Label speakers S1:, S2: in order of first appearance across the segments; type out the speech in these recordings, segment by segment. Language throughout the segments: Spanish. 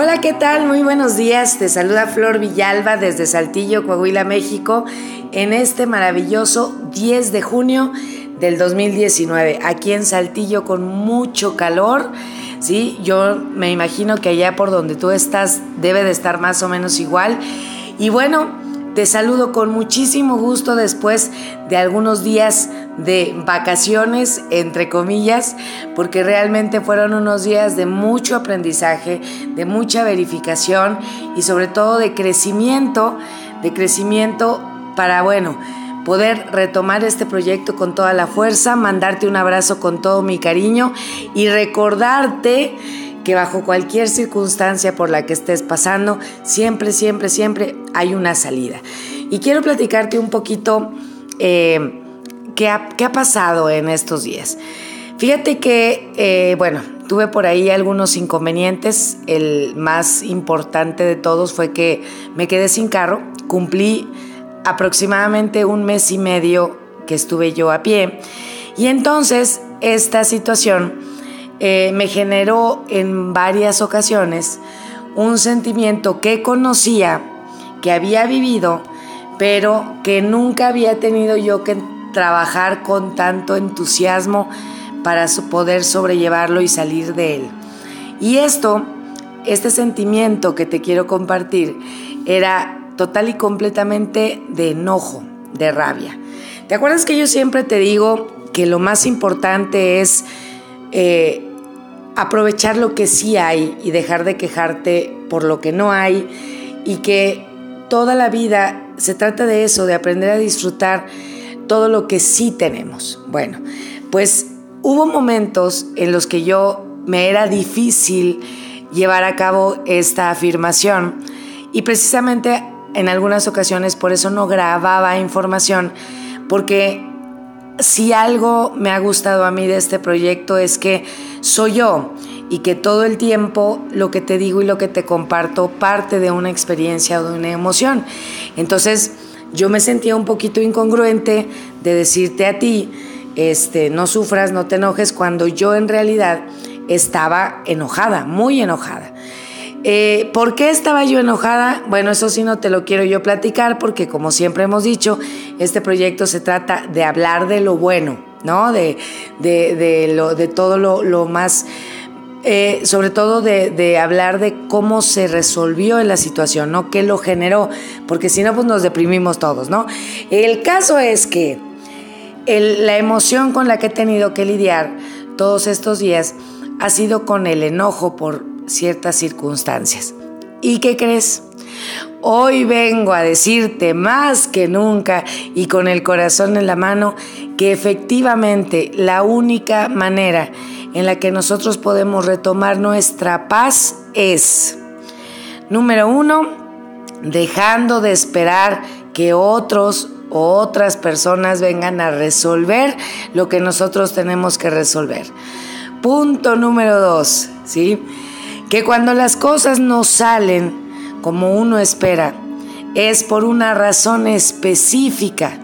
S1: Hola, ¿qué tal? Muy buenos días. Te saluda Flor Villalba desde Saltillo, Coahuila, México, en este maravilloso 10 de junio del 2019. Aquí en Saltillo con mucho calor. Sí, yo me imagino que allá por donde tú estás debe de estar más o menos igual. Y bueno, te saludo con muchísimo gusto después de algunos días de vacaciones, entre comillas, porque realmente fueron unos días de mucho aprendizaje, de mucha verificación y sobre todo de crecimiento, de crecimiento para, bueno, poder retomar este proyecto con toda la fuerza, mandarte un abrazo con todo mi cariño y recordarte que bajo cualquier circunstancia por la que estés pasando, siempre, siempre, siempre hay una salida. Y quiero platicarte un poquito eh, qué, ha, pasado en estos días. Fíjate que, eh, bueno, tuve por ahí algunos inconvenientes. El más importante de todos fue que me quedé sin carro. Cumplí aproximadamente un mes y medio que estuve yo a pie. Y entonces esta situación eh, me generó en varias ocasiones un sentimiento que conocía, que había vivido, pero que nunca había tenido yo que trabajar con tanto entusiasmo para poder sobrellevarlo y salir de él. Y esto, este sentimiento que te quiero compartir, era total y completamente de enojo, de rabia. ¿Te acuerdas que yo siempre te digo que lo más importante es eh, aprovechar lo que sí hay y dejar de quejarte por lo que no hay y que toda la vida se trata de eso, de aprender a disfrutar todo lo que sí tenemos. Bueno, pues hubo momentos en los que yo me era difícil llevar a cabo esta afirmación y precisamente en algunas ocasiones por eso no grababa información porque si algo me ha gustado a mí de este proyecto es que soy yo y que todo el tiempo lo que te digo y lo que te comparto parte de una experiencia o de una emoción. Entonces yo me sentía un poquito incongruente de decirte a ti, este, no sufras, no te enojes, cuando yo en realidad estaba enojada, muy enojada. Eh, ¿Por qué estaba yo enojada? Bueno, eso sí no te lo quiero yo platicar porque como siempre hemos dicho, este proyecto se trata de hablar de lo bueno, ¿no? De, de, lo, de todo lo, más... Eh, sobre todo de, hablar de cómo se resolvió la situación, ¿no? ¿Qué lo generó? Porque si no, pues nos deprimimos todos, ¿no? El caso es que la emoción con la que he tenido que lidiar todos estos días ha sido con el enojo por ciertas circunstancias. ¿Y qué crees? Hoy vengo a decirte más que nunca y con el corazón en la mano que efectivamente la única manera en la que nosotros podemos retomar nuestra paz es, número uno, dejando de esperar que otros o otras personas vengan a resolver lo que nosotros tenemos que resolver. Punto número dos, ¿sí? que cuando las cosas no salen como uno espera, es por una razón específica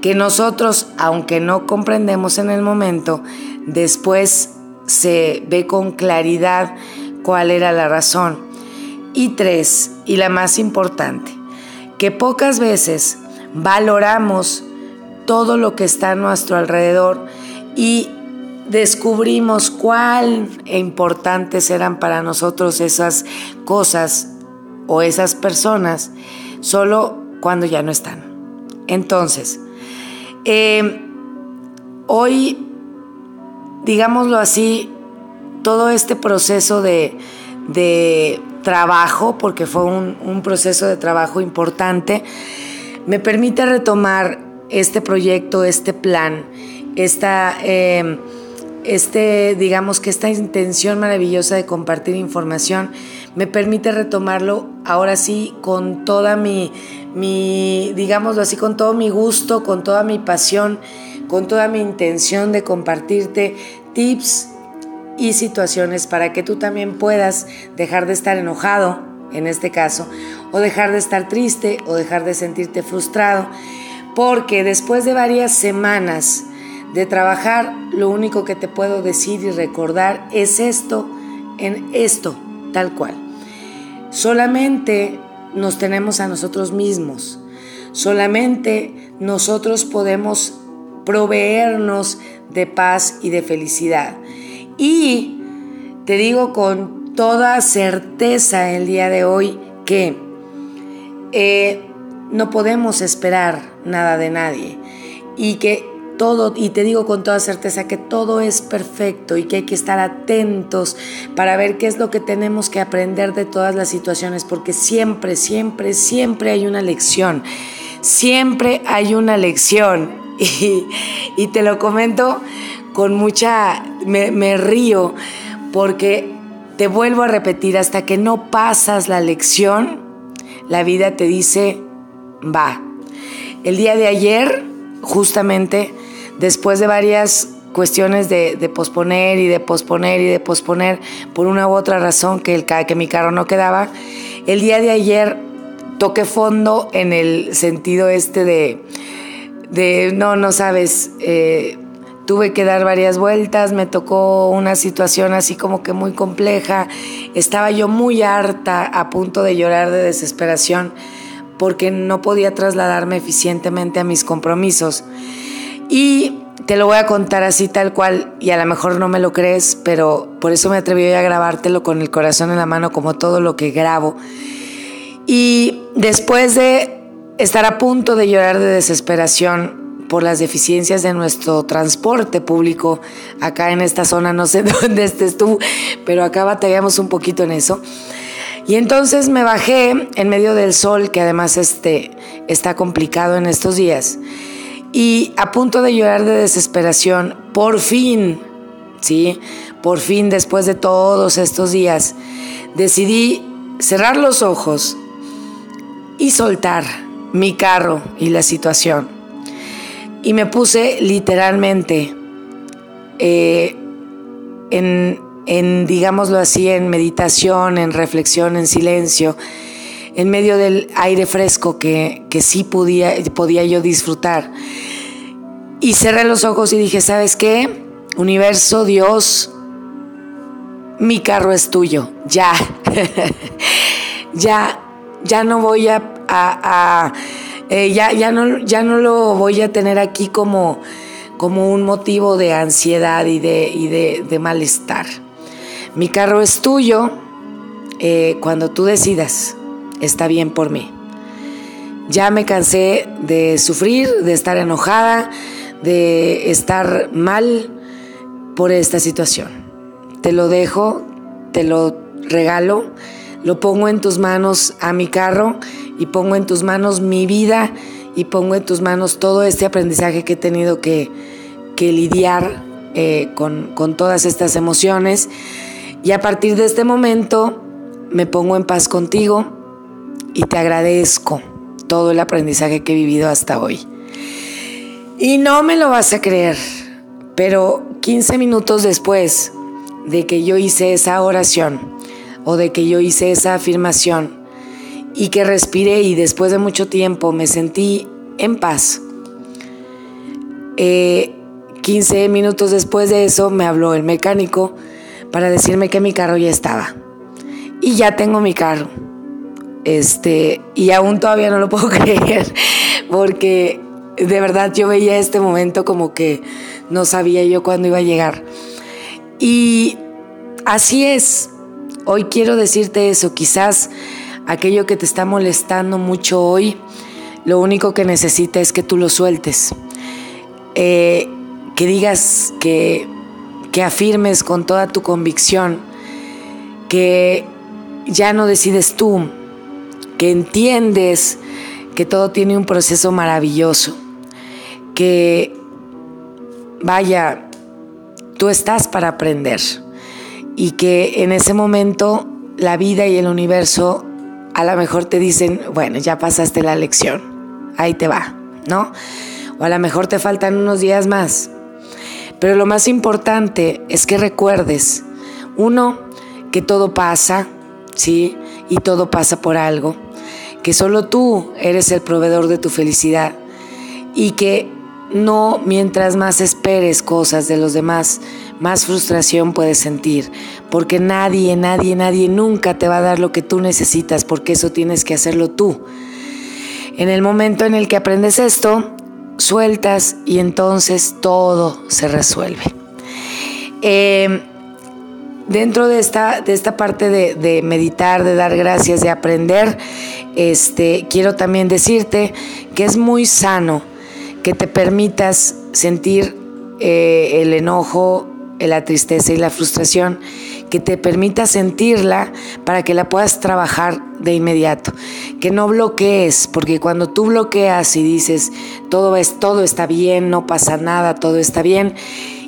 S1: que nosotros, aunque no comprendemos en el momento, después se ve con claridad cuál era la razón. Y tres, y la más importante, que pocas veces valoramos todo lo que está a nuestro alrededor y descubrimos cuán importantes eran para nosotros esas cosas o esas personas solo cuando ya no están. Entonces, eh, hoy, digámoslo así, todo este proceso de, trabajo, porque fue un, proceso de trabajo importante, me permite retomar este proyecto, este plan, esta... Eh, este, digamos que esta intención maravillosa de compartir información me permite retomarlo ahora sí con toda mi, mi, digámoslo así, con todo mi gusto, con toda mi pasión, con toda mi intención de compartirte tips y situaciones para que tú también puedas dejar de estar enojado, en este caso, o dejar de estar triste o dejar de sentirte frustrado, porque después de varias semanas, de trabajar, lo único que te puedo decir y recordar es esto, en esto, tal cual. solamente nos tenemos a nosotros mismos. Solamente nosotros podemos proveernos de paz y de felicidad. Y te digo con toda certeza el día de hoy que eh, no podemos esperar nada de nadie y que todo, y te digo con toda certeza que todo es perfecto y que hay que estar atentos para ver qué es lo que tenemos que aprender de todas las situaciones, porque siempre, siempre, siempre hay una lección, siempre hay una lección. Y, te lo comento con mucha, me, río, porque te vuelvo a repetir, hasta que no pasas la lección, la vida te dice, va. El día de ayer, justamente, después de varias cuestiones de, posponer y de posponer y de posponer por una u otra razón que, el, que mi carro no quedaba, el día de ayer toqué fondo en el sentido este de, de no, no sabes, eh, tuve que dar varias vueltas, me tocó una situación así como que muy compleja, estaba yo muy harta, a punto de llorar de desesperación porque no podía trasladarme eficientemente a mis compromisos. Y te lo voy a contar así tal cual y a lo mejor no me lo crees, pero por eso me atreví a grabártelo con el corazón en la mano como todo lo que grabo. Y después de estar a punto de llorar de desesperación por las deficiencias de nuestro transporte público acá en esta zona, no sé dónde estés tú, pero acá batallamos un poquito en eso. Y entonces me bajé en medio del sol, que además este, está complicado en estos días, y a punto de llorar de desesperación, por fin, ¿sí? Por fin, después de todos estos días, decidí cerrar los ojos y soltar mi carro y la situación. Y me puse literalmente eh, en, en, digámoslo así, en meditación, en reflexión, en silencio, en medio del aire fresco que, que sí podía, podía yo disfrutar. Y cerré los ojos y dije, ¿sabes qué? Universo, Dios, mi carro es tuyo, ya. ya, ya no voy a... Eh, ya, ya, no, ya no lo voy a tener aquí como, como un motivo de ansiedad y de, y de malestar. Mi carro es tuyo. Eh, cuando tú decidas, está bien por mí. Ya me cansé de sufrir, de estar enojada, de estar mal por esta situación. Te lo dejo, te lo regalo, lo pongo en tus manos a mi carro y pongo en tus manos mi vida y pongo en tus manos todo este aprendizaje que he tenido que, lidiar eh, con, con todas estas emociones. Y a partir de este momento me pongo en paz contigo y te agradezco todo el aprendizaje que he vivido hasta hoy. Y no me lo vas a creer, pero 15 minutos después de que yo hice esa oración o de que yo hice esa afirmación y que respiré y después de mucho tiempo me sentí en paz, 15 eh, minutos después de eso me habló el mecánico para decirme que mi carro ya estaba. Y ya tengo mi carro. Este, y aún todavía no lo puedo creer, porque de verdad yo veía este momento como que no sabía yo cuándo iba a llegar. Y así es. Hoy quiero decirte eso, quizás aquello que te está molestando mucho hoy, lo único que necesita es que tú lo sueltes. Eh, que digas que que afirmes con toda tu convicción que ya no decides tú, que entiendes que todo tiene un proceso maravilloso, que vaya, tú estás para aprender y que en ese momento la vida y el universo a lo mejor te dicen, bueno, ya pasaste la lección, ahí te va, ¿no? O a lo mejor te faltan unos días más, pero lo más importante es que recuerdes, uno, que todo pasa, ¿sí? Y todo pasa por algo, que solo tú eres el proveedor de tu felicidad y que no mientras más esperes cosas de los demás, más frustración puedes sentir, porque nadie, nadie, nadie nunca te va a dar lo que tú necesitas, porque eso tienes que hacerlo tú. En el momento en el que aprendes esto, sueltas y entonces todo se resuelve. Eh, dentro de esta, de esta parte de, meditar, de dar gracias, de aprender, este, quiero también decirte que es muy sano que te permitas sentir eh, el enojo, la tristeza y la frustración, que te permitas sentirla para que la puedas trabajar de inmediato, que no bloquees, porque cuando tú bloqueas y dices todo es todo está bien, no pasa nada, todo está bien,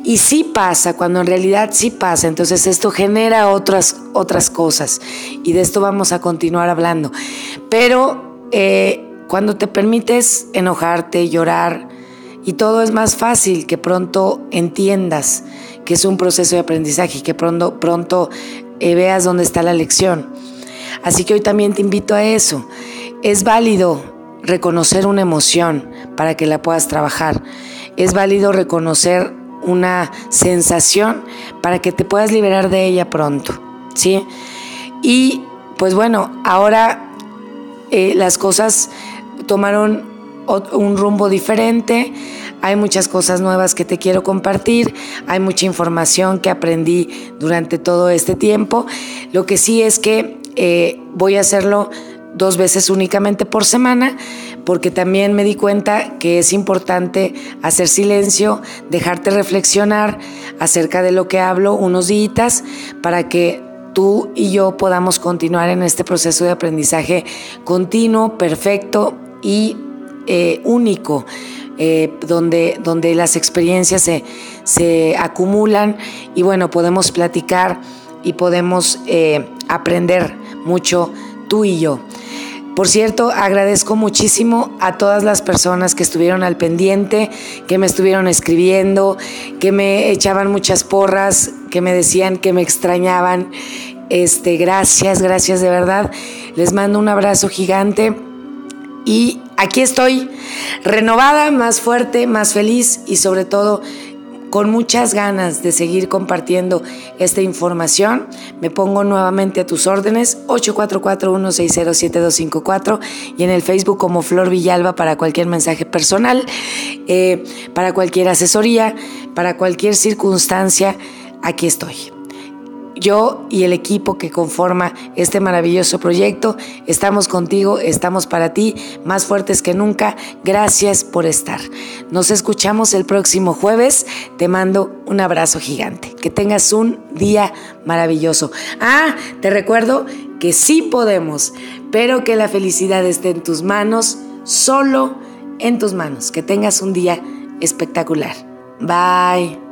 S1: y sí pasa, cuando en realidad sí pasa. Entonces esto genera otras, otras cosas. Y de esto vamos a continuar hablando. Pero eh, cuando te permites enojarte, llorar, y todo es más fácil que pronto entiendas que es un proceso de aprendizaje y que pronto, pronto eh, veas dónde está la lección. Así que hoy también te invito a eso. Es válido reconocer una emoción para que la puedas trabajar. Es válido reconocer una sensación para que te puedas liberar de ella pronto, ¿sí? Y pues bueno, ahora eh, las cosas tomaron un rumbo diferente, hay muchas cosas nuevas que te quiero compartir, hay mucha información que aprendí durante todo este tiempo. Lo que sí es que eh, voy a hacerlo dos veces únicamente por semana, porque también me di cuenta que es importante hacer silencio, dejarte reflexionar acerca de lo que hablo unos días para que tú y yo podamos continuar en este proceso de aprendizaje continuo, perfecto y eh, único. Eh, donde, donde las experiencias se, se, acumulan y bueno, podemos platicar y podemos eh, aprender mucho tú y yo. Por cierto, agradezco muchísimo a todas las personas que estuvieron al pendiente, que me estuvieron escribiendo, que me echaban muchas porras, que me decían que me extrañaban. Este, gracias, gracias de verdad. Les mando un abrazo gigante y aquí estoy, renovada, más fuerte, más feliz y sobre todo con muchas ganas de seguir compartiendo esta información. Me pongo nuevamente a tus órdenes, 844-160-7254 y en el Facebook como Flor Villalba para cualquier mensaje personal, eh, para cualquier asesoría, para cualquier circunstancia, aquí estoy. Yo y el equipo que conforma este maravilloso proyecto estamos contigo, estamos para ti, más fuertes que nunca. Gracias por estar. Nos escuchamos el próximo jueves. Te mando un abrazo gigante. Que tengas un día maravilloso. Ah, te recuerdo que sí podemos, pero que la felicidad esté en tus manos, solo en tus manos. Que tengas un día espectacular. Bye.